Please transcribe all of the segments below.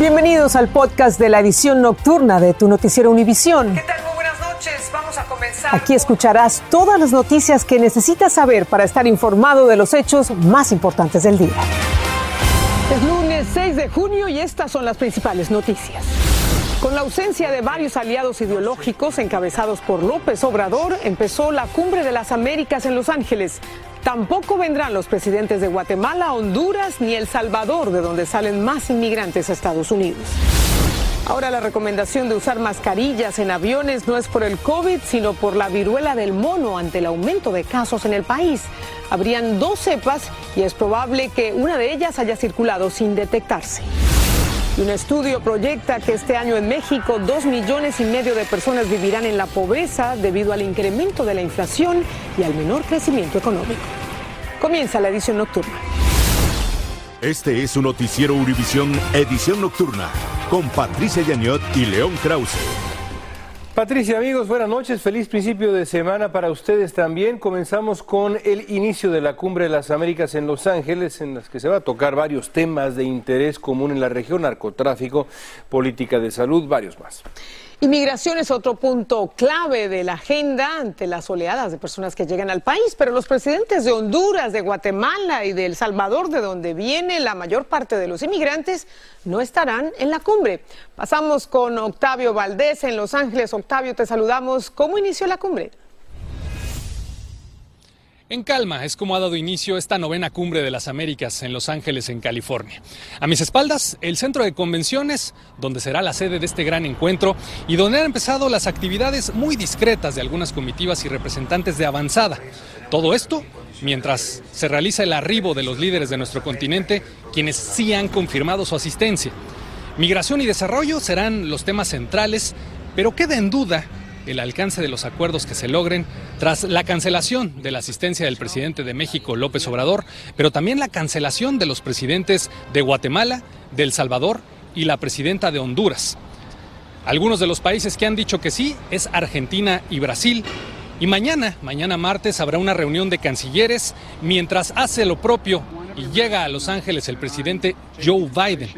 Bienvenidos al podcast de la edición nocturna de tu noticiero Univisión. ¿Qué tal? Muy buenas noches. Vamos a comenzar. Aquí escucharás todas las noticias que necesitas saber para estar informado de los hechos más importantes del día. Es lunes 6 de junio y estas son las principales noticias. Con la ausencia de varios aliados ideológicos encabezados por López Obrador, empezó la Cumbre de las Américas en Los Ángeles. Tampoco vendrán los presidentes de Guatemala, Honduras ni El Salvador, de donde salen más inmigrantes a Estados Unidos. Ahora la recomendación de usar mascarillas en aviones no es por el COVID, sino por la viruela del mono ante el aumento de casos en el país. Habrían dos cepas y es probable que una de ellas haya circulado sin detectarse. Y un estudio proyecta que este año en México dos millones y medio de personas vivirán en la pobreza debido al incremento de la inflación y al menor crecimiento económico. Comienza la edición nocturna. Este es su noticiero Univisión Edición Nocturna con Patricia Yañot y León Krause. Patricia, amigos, buenas noches. Feliz principio de semana para ustedes también. Comenzamos con el inicio de la Cumbre de las Américas en Los Ángeles, en las que se va a tocar varios temas de interés común en la región, narcotráfico, política de salud, varios más. Inmigración es otro punto clave de la agenda ante las oleadas de personas que llegan al país, pero los presidentes de Honduras, de Guatemala y de El Salvador, de donde viene la mayor parte de los inmigrantes, no estarán en la cumbre. Pasamos con Octavio Valdés en Los Ángeles. Octavio, te saludamos. ¿Cómo inició la cumbre? En calma es como ha dado inicio esta novena cumbre de las Américas en Los Ángeles, en California. A mis espaldas, el centro de convenciones, donde será la sede de este gran encuentro y donde han empezado las actividades muy discretas de algunas comitivas y representantes de avanzada. Todo esto mientras se realiza el arribo de los líderes de nuestro continente, quienes sí han confirmado su asistencia. Migración y desarrollo serán los temas centrales, pero queda en duda el alcance de los acuerdos que se logren tras la cancelación de la asistencia del presidente de México, López Obrador, pero también la cancelación de los presidentes de Guatemala, de El Salvador y la presidenta de Honduras. Algunos de los países que han dicho que sí es Argentina y Brasil. Y mañana, mañana martes, habrá una reunión de cancilleres mientras hace lo propio y llega a Los Ángeles el presidente Joe Biden.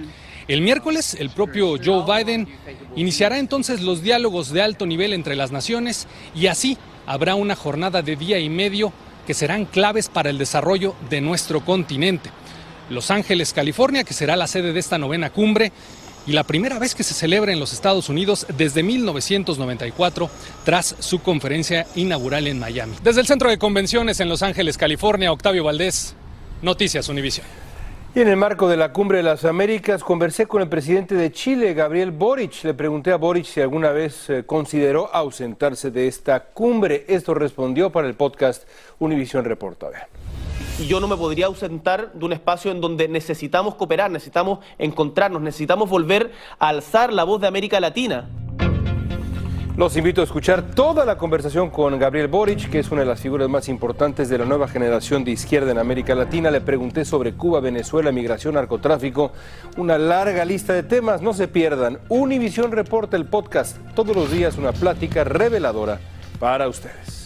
El miércoles, el propio Joe Biden iniciará entonces los diálogos de alto nivel entre las naciones y así habrá una jornada de día y medio que serán claves para el desarrollo de nuestro continente. Los Ángeles, California, que será la sede de esta novena cumbre y la primera vez que se celebra en los Estados Unidos desde 1994 tras su conferencia inaugural en Miami. Desde el Centro de Convenciones en Los Ángeles, California, Octavio Valdés, Noticias Univision. Y en el marco de la Cumbre de las Américas conversé con el presidente de Chile, Gabriel Boric. Le pregunté a Boric si alguna vez eh, consideró ausentarse de esta cumbre. Esto respondió para el podcast Univision Reporta. Yo no me podría ausentar de un espacio en donde necesitamos cooperar, necesitamos encontrarnos, necesitamos volver a alzar la voz de América Latina. Los invito a escuchar toda la conversación con Gabriel Boric, que es una de las figuras más importantes de la nueva generación de izquierda en América Latina. Le pregunté sobre Cuba, Venezuela, migración, narcotráfico, una larga lista de temas. No se pierdan. Univisión reporta el podcast todos los días, una plática reveladora para ustedes.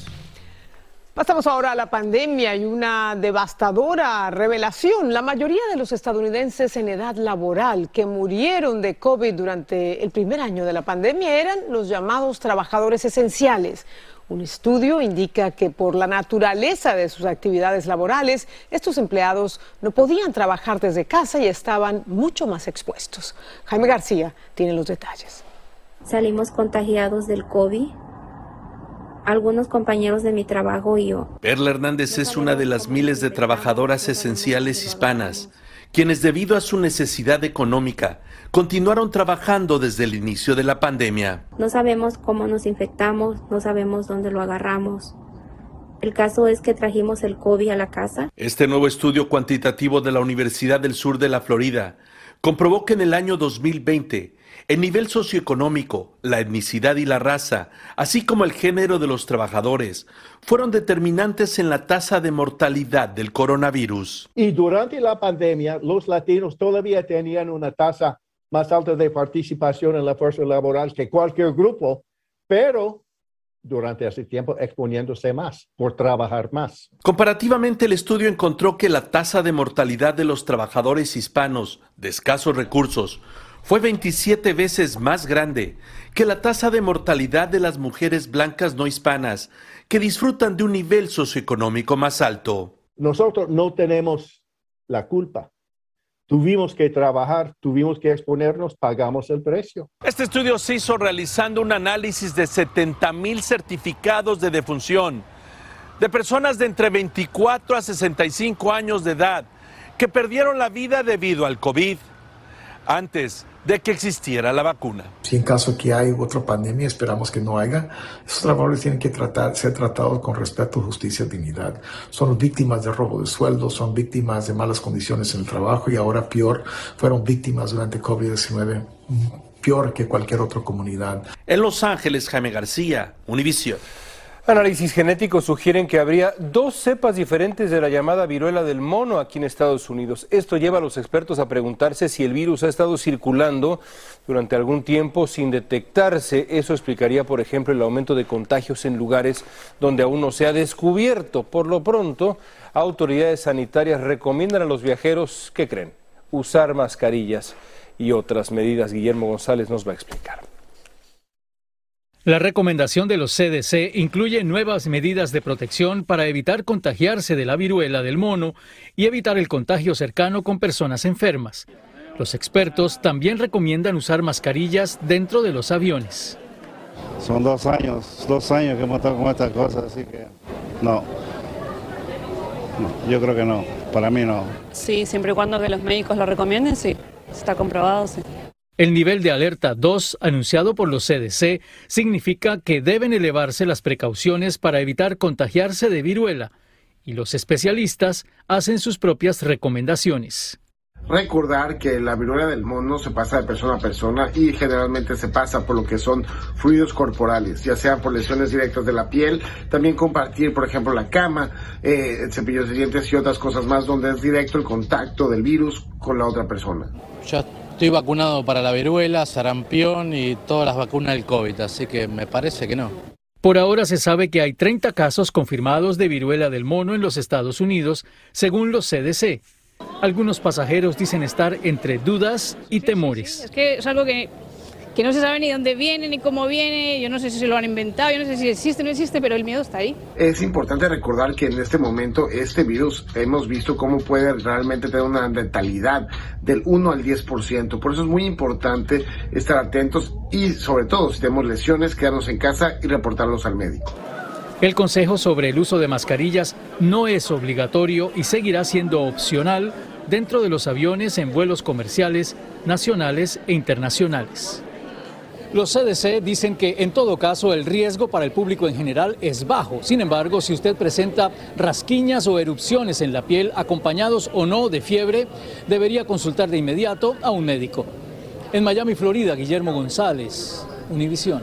Pasamos ahora a la pandemia y una devastadora revelación. La mayoría de los estadounidenses en edad laboral que murieron de COVID durante el primer año de la pandemia eran los llamados trabajadores esenciales. Un estudio indica que por la naturaleza de sus actividades laborales, estos empleados no podían trabajar desde casa y estaban mucho más expuestos. Jaime García tiene los detalles. Salimos contagiados del COVID algunos compañeros de mi trabajo y yo. Perla Hernández es una de las miles de trabajadoras esenciales hispanas, quienes debido a su necesidad económica continuaron trabajando desde el inicio de la pandemia. No sabemos cómo nos infectamos, no sabemos dónde lo agarramos. El caso es que trajimos el COVID a la casa. Este nuevo estudio cuantitativo de la Universidad del Sur de la Florida comprobó que en el año 2020 el nivel socioeconómico, la etnicidad y la raza, así como el género de los trabajadores, fueron determinantes en la tasa de mortalidad del coronavirus. Y durante la pandemia, los latinos todavía tenían una tasa más alta de participación en la fuerza laboral que cualquier grupo, pero durante ese tiempo exponiéndose más por trabajar más. Comparativamente, el estudio encontró que la tasa de mortalidad de los trabajadores hispanos de escasos recursos fue 27 veces más grande que la tasa de mortalidad de las mujeres blancas no hispanas que disfrutan de un nivel socioeconómico más alto. Nosotros no tenemos la culpa. Tuvimos que trabajar, tuvimos que exponernos, pagamos el precio. Este estudio se hizo realizando un análisis de 70 mil certificados de defunción de personas de entre 24 a 65 años de edad que perdieron la vida debido al COVID antes de que existiera la vacuna. Si en caso que hay otra pandemia, esperamos que no haya, esos trabajadores tienen que tratar, ser tratados con respeto, justicia y dignidad. Son víctimas de robo de sueldo, son víctimas de malas condiciones en el trabajo y ahora peor, fueron víctimas durante COVID-19, peor que cualquier otra comunidad. En Los Ángeles, Jaime García, Univision. Análisis genéticos sugieren que habría dos cepas diferentes de la llamada viruela del mono aquí en Estados Unidos. Esto lleva a los expertos a preguntarse si el virus ha estado circulando durante algún tiempo sin detectarse. Eso explicaría, por ejemplo, el aumento de contagios en lugares donde aún no se ha descubierto. Por lo pronto, autoridades sanitarias recomiendan a los viajeros, ¿qué creen? Usar mascarillas y otras medidas. Guillermo González nos va a explicar. La recomendación de los CDC incluye nuevas medidas de protección para evitar contagiarse de la viruela del mono y evitar el contagio cercano con personas enfermas. Los expertos también recomiendan usar mascarillas dentro de los aviones. Son dos años, dos años que hemos estado con estas cosas, así que no. no. Yo creo que no, para mí no. Sí, siempre y cuando que los médicos lo recomienden, sí, está comprobado, sí. El nivel de alerta 2 anunciado por los CDC significa que deben elevarse las precauciones para evitar contagiarse de viruela y los especialistas hacen sus propias recomendaciones. Recordar que la viruela del mono se pasa de persona a persona y generalmente se pasa por lo que son fluidos corporales, ya sea por lesiones directas de la piel, también compartir, por ejemplo, la cama, eh, cepillos de dientes y otras cosas más donde es directo el contacto del virus con la otra persona. Estoy vacunado para la viruela, sarampión y todas las vacunas del COVID, así que me parece que no. Por ahora se sabe que hay 30 casos confirmados de viruela del mono en los Estados Unidos, según los CDC. Algunos pasajeros dicen estar entre dudas y temores. Es que es algo que que no se sabe ni dónde viene ni cómo viene, yo no sé si se lo han inventado, yo no sé si existe o no existe, pero el miedo está ahí. Es importante recordar que en este momento este virus hemos visto cómo puede realmente tener una letalidad del 1 al 10%, por eso es muy importante estar atentos y sobre todo si tenemos lesiones, quedarnos en casa y reportarlos al médico. El consejo sobre el uso de mascarillas no es obligatorio y seguirá siendo opcional dentro de los aviones en vuelos comerciales, nacionales e internacionales. Los CDC dicen que en todo caso el riesgo para el público en general es bajo. Sin embargo, si usted presenta rasquiñas o erupciones en la piel acompañados o no de fiebre, debería consultar de inmediato a un médico. En Miami, Florida, Guillermo González, Univisión.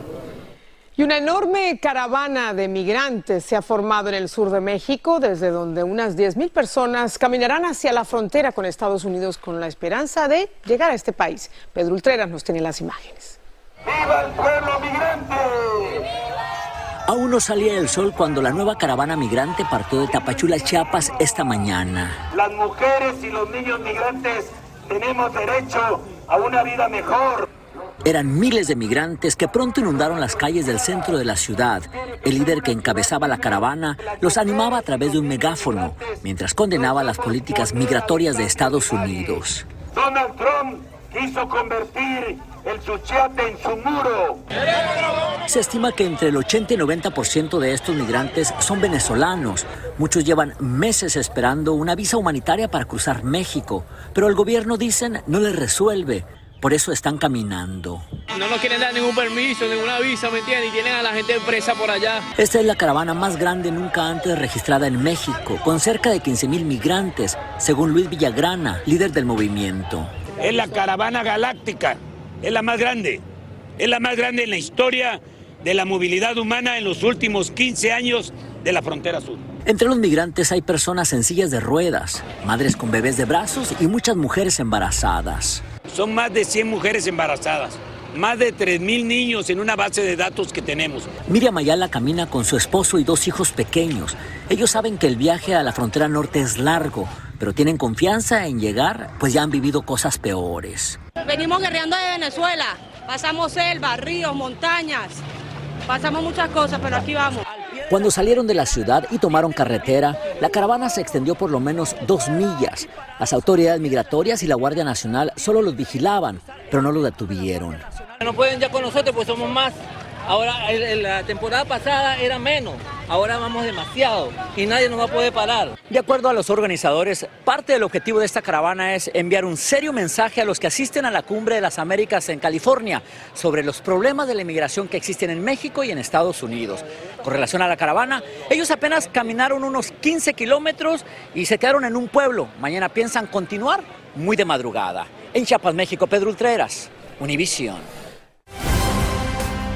Y una enorme caravana de migrantes se ha formado en el sur de México, desde donde unas 10.000 personas caminarán hacia la frontera con Estados Unidos con la esperanza de llegar a este país. Pedro Ultreras nos tiene las imágenes. ¡Viva el pueblo migrante! Aún no salía el sol cuando la nueva caravana migrante partió de Tapachula, Chiapas, esta mañana. Las mujeres y los niños migrantes tenemos derecho a una vida mejor. Eran miles de migrantes que pronto inundaron las calles del centro de la ciudad. El líder que encabezaba la caravana los animaba a través de un megáfono, mientras condenaba las políticas migratorias de Estados Unidos. Donald Trump quiso convertir el Suchiate en su muro. Se estima que entre el 80 y 90% de estos migrantes son venezolanos. Muchos llevan meses esperando una visa humanitaria para cruzar México, pero el gobierno, dicen, no les resuelve. Por eso están caminando. No nos quieren dar ningún permiso, ninguna visa, ¿me entiendes? Y tienen a la gente presa por allá. Esta es la caravana más grande nunca antes registrada en México, con cerca de 15 mil migrantes, según Luis Villagrana, líder del movimiento. Es la caravana galáctica es la más grande, es la más grande en la historia de la movilidad humana en los últimos 15 años de la frontera sur. Entre los migrantes hay personas en sillas de ruedas, madres con bebés de brazos y muchas mujeres embarazadas. Son más de 100 mujeres embarazadas, más de 3.000 niños en una base de datos que tenemos. Miriam Ayala camina con su esposo y dos hijos pequeños. Ellos saben que el viaje a la frontera norte es largo, pero tienen confianza en llegar, pues ya han vivido cosas peores. Venimos guerreando de Venezuela, pasamos selva, ríos, montañas, pasamos muchas cosas, pero aquí vamos. Cuando salieron de la ciudad y tomaron carretera, la caravana se extendió por lo menos dos millas. Las autoridades migratorias y la Guardia Nacional solo los vigilaban, pero no los detuvieron. No pueden ya con nosotros, pues somos más. Ahora, la temporada pasada era menos, ahora vamos demasiado y nadie nos va a poder parar. De acuerdo a los organizadores, parte del objetivo de esta caravana es enviar un serio mensaje a los que asisten a la Cumbre de las Américas en California sobre los problemas de la inmigración que existen en México y en Estados Unidos. Con relación a la caravana, ellos apenas caminaron unos 15 kilómetros y se quedaron en un pueblo. Mañana piensan continuar muy de madrugada. En Chiapas, México, Pedro Ultreras, Univisión.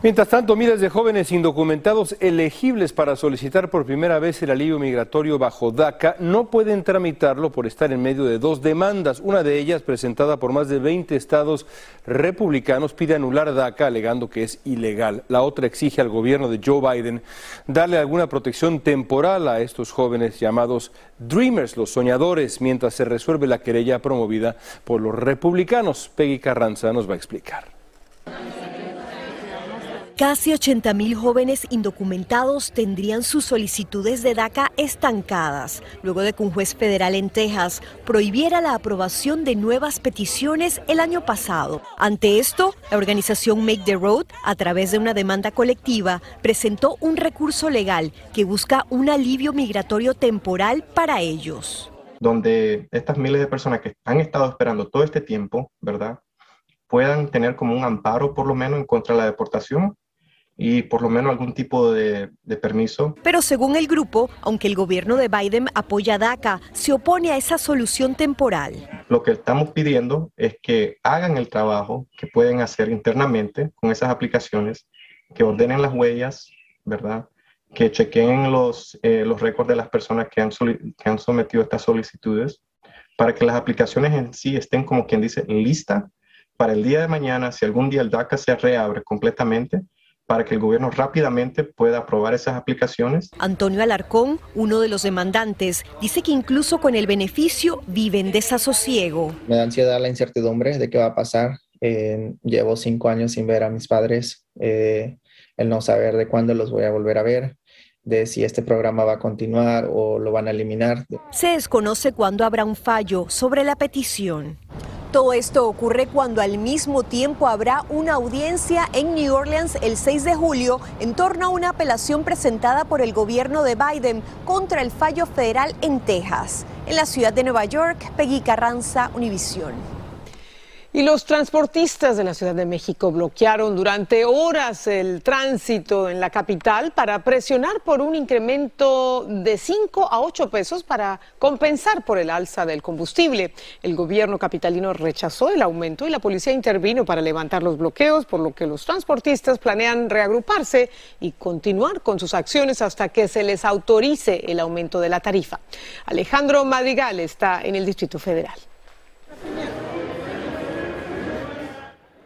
Mientras tanto, miles de jóvenes indocumentados elegibles para solicitar por primera vez el alivio migratorio bajo DACA no pueden tramitarlo por estar en medio de dos demandas. Una de ellas, presentada por más de 20 estados republicanos, pide anular DACA alegando que es ilegal. La otra exige al gobierno de Joe Biden darle alguna protección temporal a estos jóvenes llamados Dreamers, los soñadores, mientras se resuelve la querella promovida por los republicanos. Peggy Carranza nos va a explicar. Casi 80.000 jóvenes indocumentados tendrían sus solicitudes de DACA estancadas, luego de que un juez federal en Texas prohibiera la aprobación de nuevas peticiones el año pasado. Ante esto, la organización Make the Road, a través de una demanda colectiva, presentó un recurso legal que busca un alivio migratorio temporal para ellos. Donde estas miles de personas que han estado esperando todo este tiempo, ¿verdad? puedan tener como un amparo por lo menos en contra de la deportación y por lo menos algún tipo de, permiso. Pero según el grupo, aunque el gobierno de Biden apoya a DACA, se opone a esa solución temporal. Lo que estamos pidiendo es que hagan el trabajo que pueden hacer internamente con esas aplicaciones, que ordenen las huellas, ¿verdad? Que chequeen los, eh, los récords de las personas que han, que han sometido estas solicitudes, para que las aplicaciones en sí estén, como quien dice, lista para el día de mañana, si algún día el DACA se reabre completamente, para que el gobierno rápidamente pueda aprobar esas aplicaciones. Antonio Alarcón, uno de los demandantes, dice que incluso con el beneficio viven desasosiego. Me da ansiedad la incertidumbre de qué va a pasar. Eh, llevo cinco años sin ver a mis padres, eh, el no saber de cuándo los voy a volver a ver de si este programa va a continuar o lo van a eliminar. Se desconoce cuándo habrá un fallo sobre la petición. Todo esto ocurre cuando al mismo tiempo habrá una audiencia en New Orleans el 6 de julio en torno a una apelación presentada por el gobierno de Biden contra el fallo federal en Texas. En la ciudad de Nueva York, Peggy Carranza, Univisión. Y los transportistas de la Ciudad de México bloquearon durante horas el tránsito en la capital para presionar por un incremento de 5 a 8 pesos para compensar por el alza del combustible. El gobierno capitalino rechazó el aumento y la policía intervino para levantar los bloqueos, por lo que los transportistas planean reagruparse y continuar con sus acciones hasta que se les autorice el aumento de la tarifa. Alejandro Madrigal está en el Distrito Federal.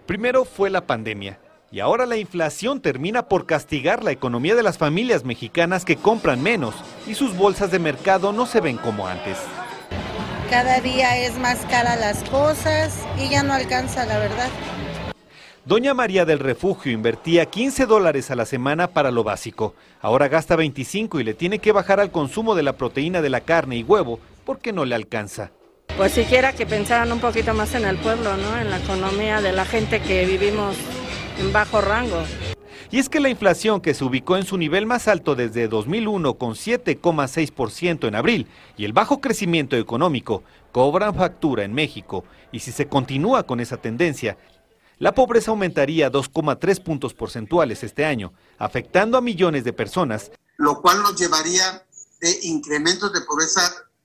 Primero fue la pandemia y ahora la inflación termina por castigar la economía de las familias mexicanas que compran menos y sus bolsas de mercado no se ven como antes. Cada día es más cara las cosas y ya no alcanza la verdad. Doña María del Refugio invertía 15 dólares a la semana para lo básico. Ahora gasta 25 y le tiene que bajar al consumo de la proteína de la carne y huevo porque no le alcanza pues siquiera que pensaran un poquito más en el pueblo, ¿no? En la economía de la gente que vivimos en bajo rango. Y es que la inflación que se ubicó en su nivel más alto desde 2001 con 7,6% en abril y el bajo crecimiento económico cobran factura en México y si se continúa con esa tendencia, la pobreza aumentaría 2,3 puntos porcentuales este año, afectando a millones de personas. Lo cual nos llevaría de incrementos de pobreza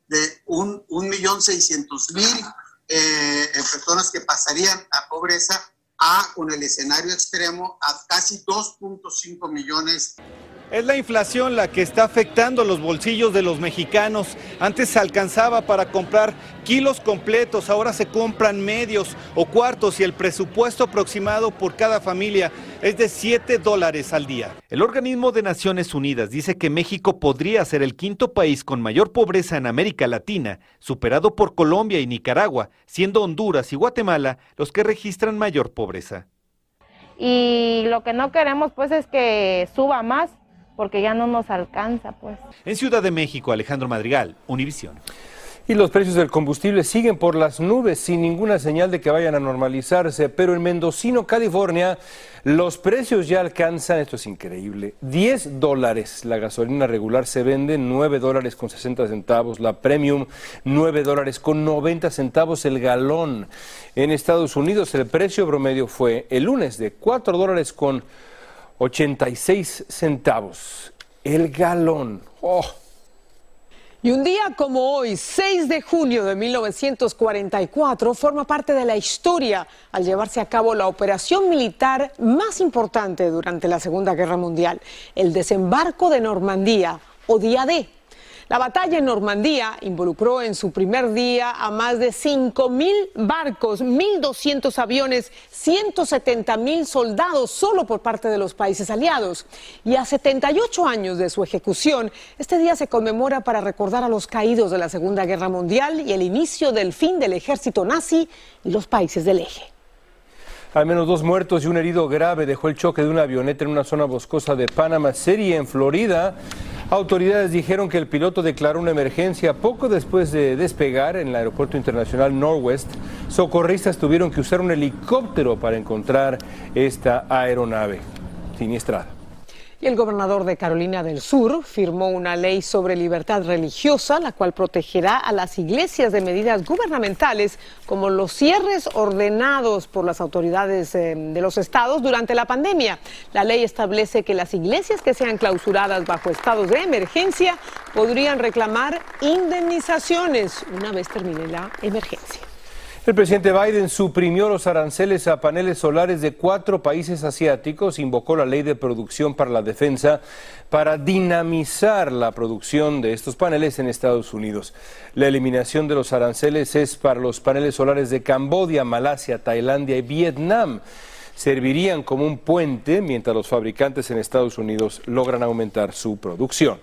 de un, millón seiscientos mil eh, personas que pasarían a pobreza a, con el escenario extremo, a casi 2.5 millones. Es la inflación la que está afectando los bolsillos de los mexicanos. Antes se alcanzaba para comprar kilos completos, ahora se compran medios o cuartos y el presupuesto aproximado por cada familia es de 7 dólares al día. El organismo de Naciones Unidas dice que México podría ser el quinto país con mayor pobreza en América Latina, superado por Colombia y Nicaragua, siendo Honduras y Guatemala los que registran mayor pobreza. Y lo que no queremos pues es que suba más porque ya no nos alcanza, pues. En Ciudad de México, Alejandro Madrigal, Univisión. Y los precios del combustible siguen por las nubes sin ninguna señal de que vayan a normalizarse, pero en Mendocino, California, los precios ya alcanzan, esto es increíble, 10 dólares. La gasolina regular se vende 9 dólares con 60 centavos, la premium 9 dólares con 90 centavos el galón. En Estados Unidos el precio promedio fue el lunes de 4 dólares con 86 centavos el galón. Oh. Y un día como hoy, 6 de junio de 1944, forma parte de la historia al llevarse a cabo la operación militar más importante durante la Segunda Guerra Mundial, el desembarco de Normandía o Día D. La batalla en Normandía involucró en su primer día a más de 5.000 barcos, 1.200 aviones, 170.000 soldados solo por parte de los países aliados. Y a 78 años de su ejecución, este día se conmemora para recordar a los caídos de la Segunda Guerra Mundial y el inicio del fin del ejército nazi y los países del eje. Al menos dos muertos y un herido grave dejó el choque de una avioneta en una zona boscosa de Panama City, en Florida. Autoridades dijeron que el piloto declaró una emergencia poco después de despegar en el aeropuerto internacional Northwest. Socorristas tuvieron que usar un helicóptero para encontrar esta aeronave siniestrada. El gobernador de Carolina del Sur firmó una ley sobre libertad religiosa, la cual protegerá a las iglesias de medidas gubernamentales como los cierres ordenados por las autoridades eh, de los estados durante la pandemia. La ley establece que las iglesias que sean clausuradas bajo estados de emergencia podrían reclamar indemnizaciones una vez termine la emergencia. El presidente Biden suprimió los aranceles a paneles solares de cuatro países asiáticos, invocó la ley de producción para la defensa para dinamizar la producción de estos paneles en Estados Unidos. La eliminación de los aranceles es para los paneles solares de Camboya, Malasia, Tailandia y Vietnam. Servirían como un puente mientras los fabricantes en Estados Unidos logran aumentar su producción.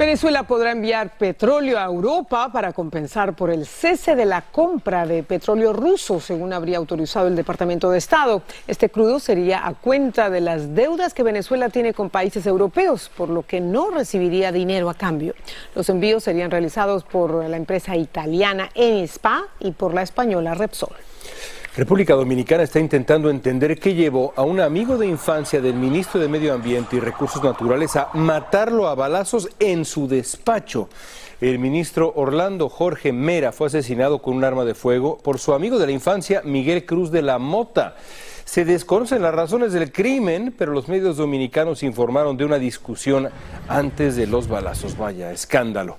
Venezuela podrá enviar petróleo a Europa para compensar por el cese de la compra de petróleo ruso, según habría autorizado el Departamento de Estado. Este crudo sería a cuenta de las deudas que Venezuela tiene con países europeos, por lo que no recibiría dinero a cambio. Los envíos serían realizados por la empresa italiana Enispa y por la española Repsol. República Dominicana está intentando entender qué llevó a un amigo de infancia del ministro de Medio Ambiente y Recursos Naturales a matarlo a balazos en su despacho. El ministro Orlando Jorge Mera fue asesinado con un arma de fuego por su amigo de la infancia, Miguel Cruz de la Mota. Se desconocen las razones del crimen, pero los medios dominicanos informaron de una discusión antes de los balazos. Vaya, escándalo.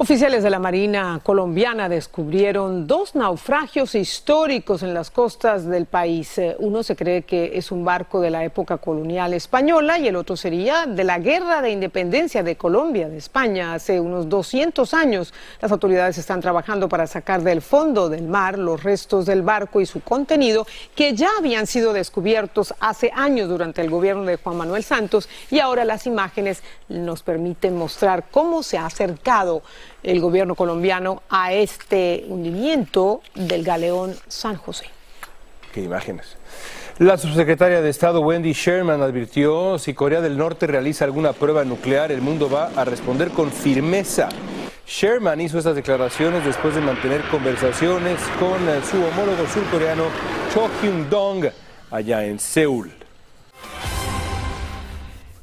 Oficiales de la Marina colombiana descubrieron dos naufragios históricos en las costas del país. Eh, uno se cree que es un barco de la época colonial española y el otro sería de la Guerra de Independencia de Colombia, de España, hace unos 200 años. Las autoridades están trabajando para sacar del fondo del mar los restos del barco y su contenido que ya habían sido descubiertos hace años durante el gobierno de Juan Manuel Santos y ahora las imágenes nos permiten mostrar cómo se ha acercado el gobierno colombiano a este hundimiento del galeón San José. Qué imágenes. La subsecretaria de Estado Wendy Sherman advirtió si Corea del Norte realiza alguna prueba nuclear, el mundo va a responder con firmeza. Sherman hizo estas declaraciones después de mantener conversaciones con su homólogo surcoreano Cho Hyun-dong allá en Seúl.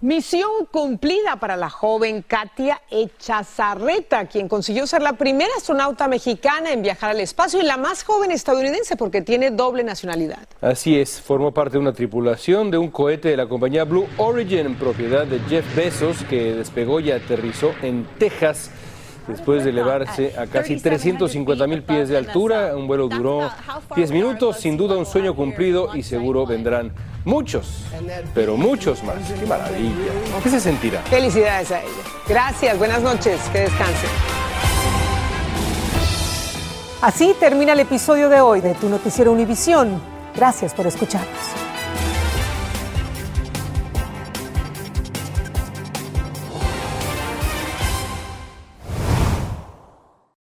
Misión cumplida para la joven Katia Echazarreta, quien consiguió ser la primera astronauta mexicana en viajar al espacio y la más joven estadounidense porque tiene doble nacionalidad. Así es, formó parte de una tripulación de un cohete de la compañía Blue Origin, propiedad de Jeff Bezos, que despegó y aterrizó en Texas después de elevarse a casi 350 mil pies de altura. Un vuelo duró 10 minutos, sin duda un sueño cumplido y seguro vendrán Muchos, pero muchos más. ¡Qué maravilla! ¿Qué se sentirá? Felicidades a ella. Gracias, buenas noches, que descansen. Así termina el episodio de hoy de Tu Noticiero Univisión. Gracias por escucharnos.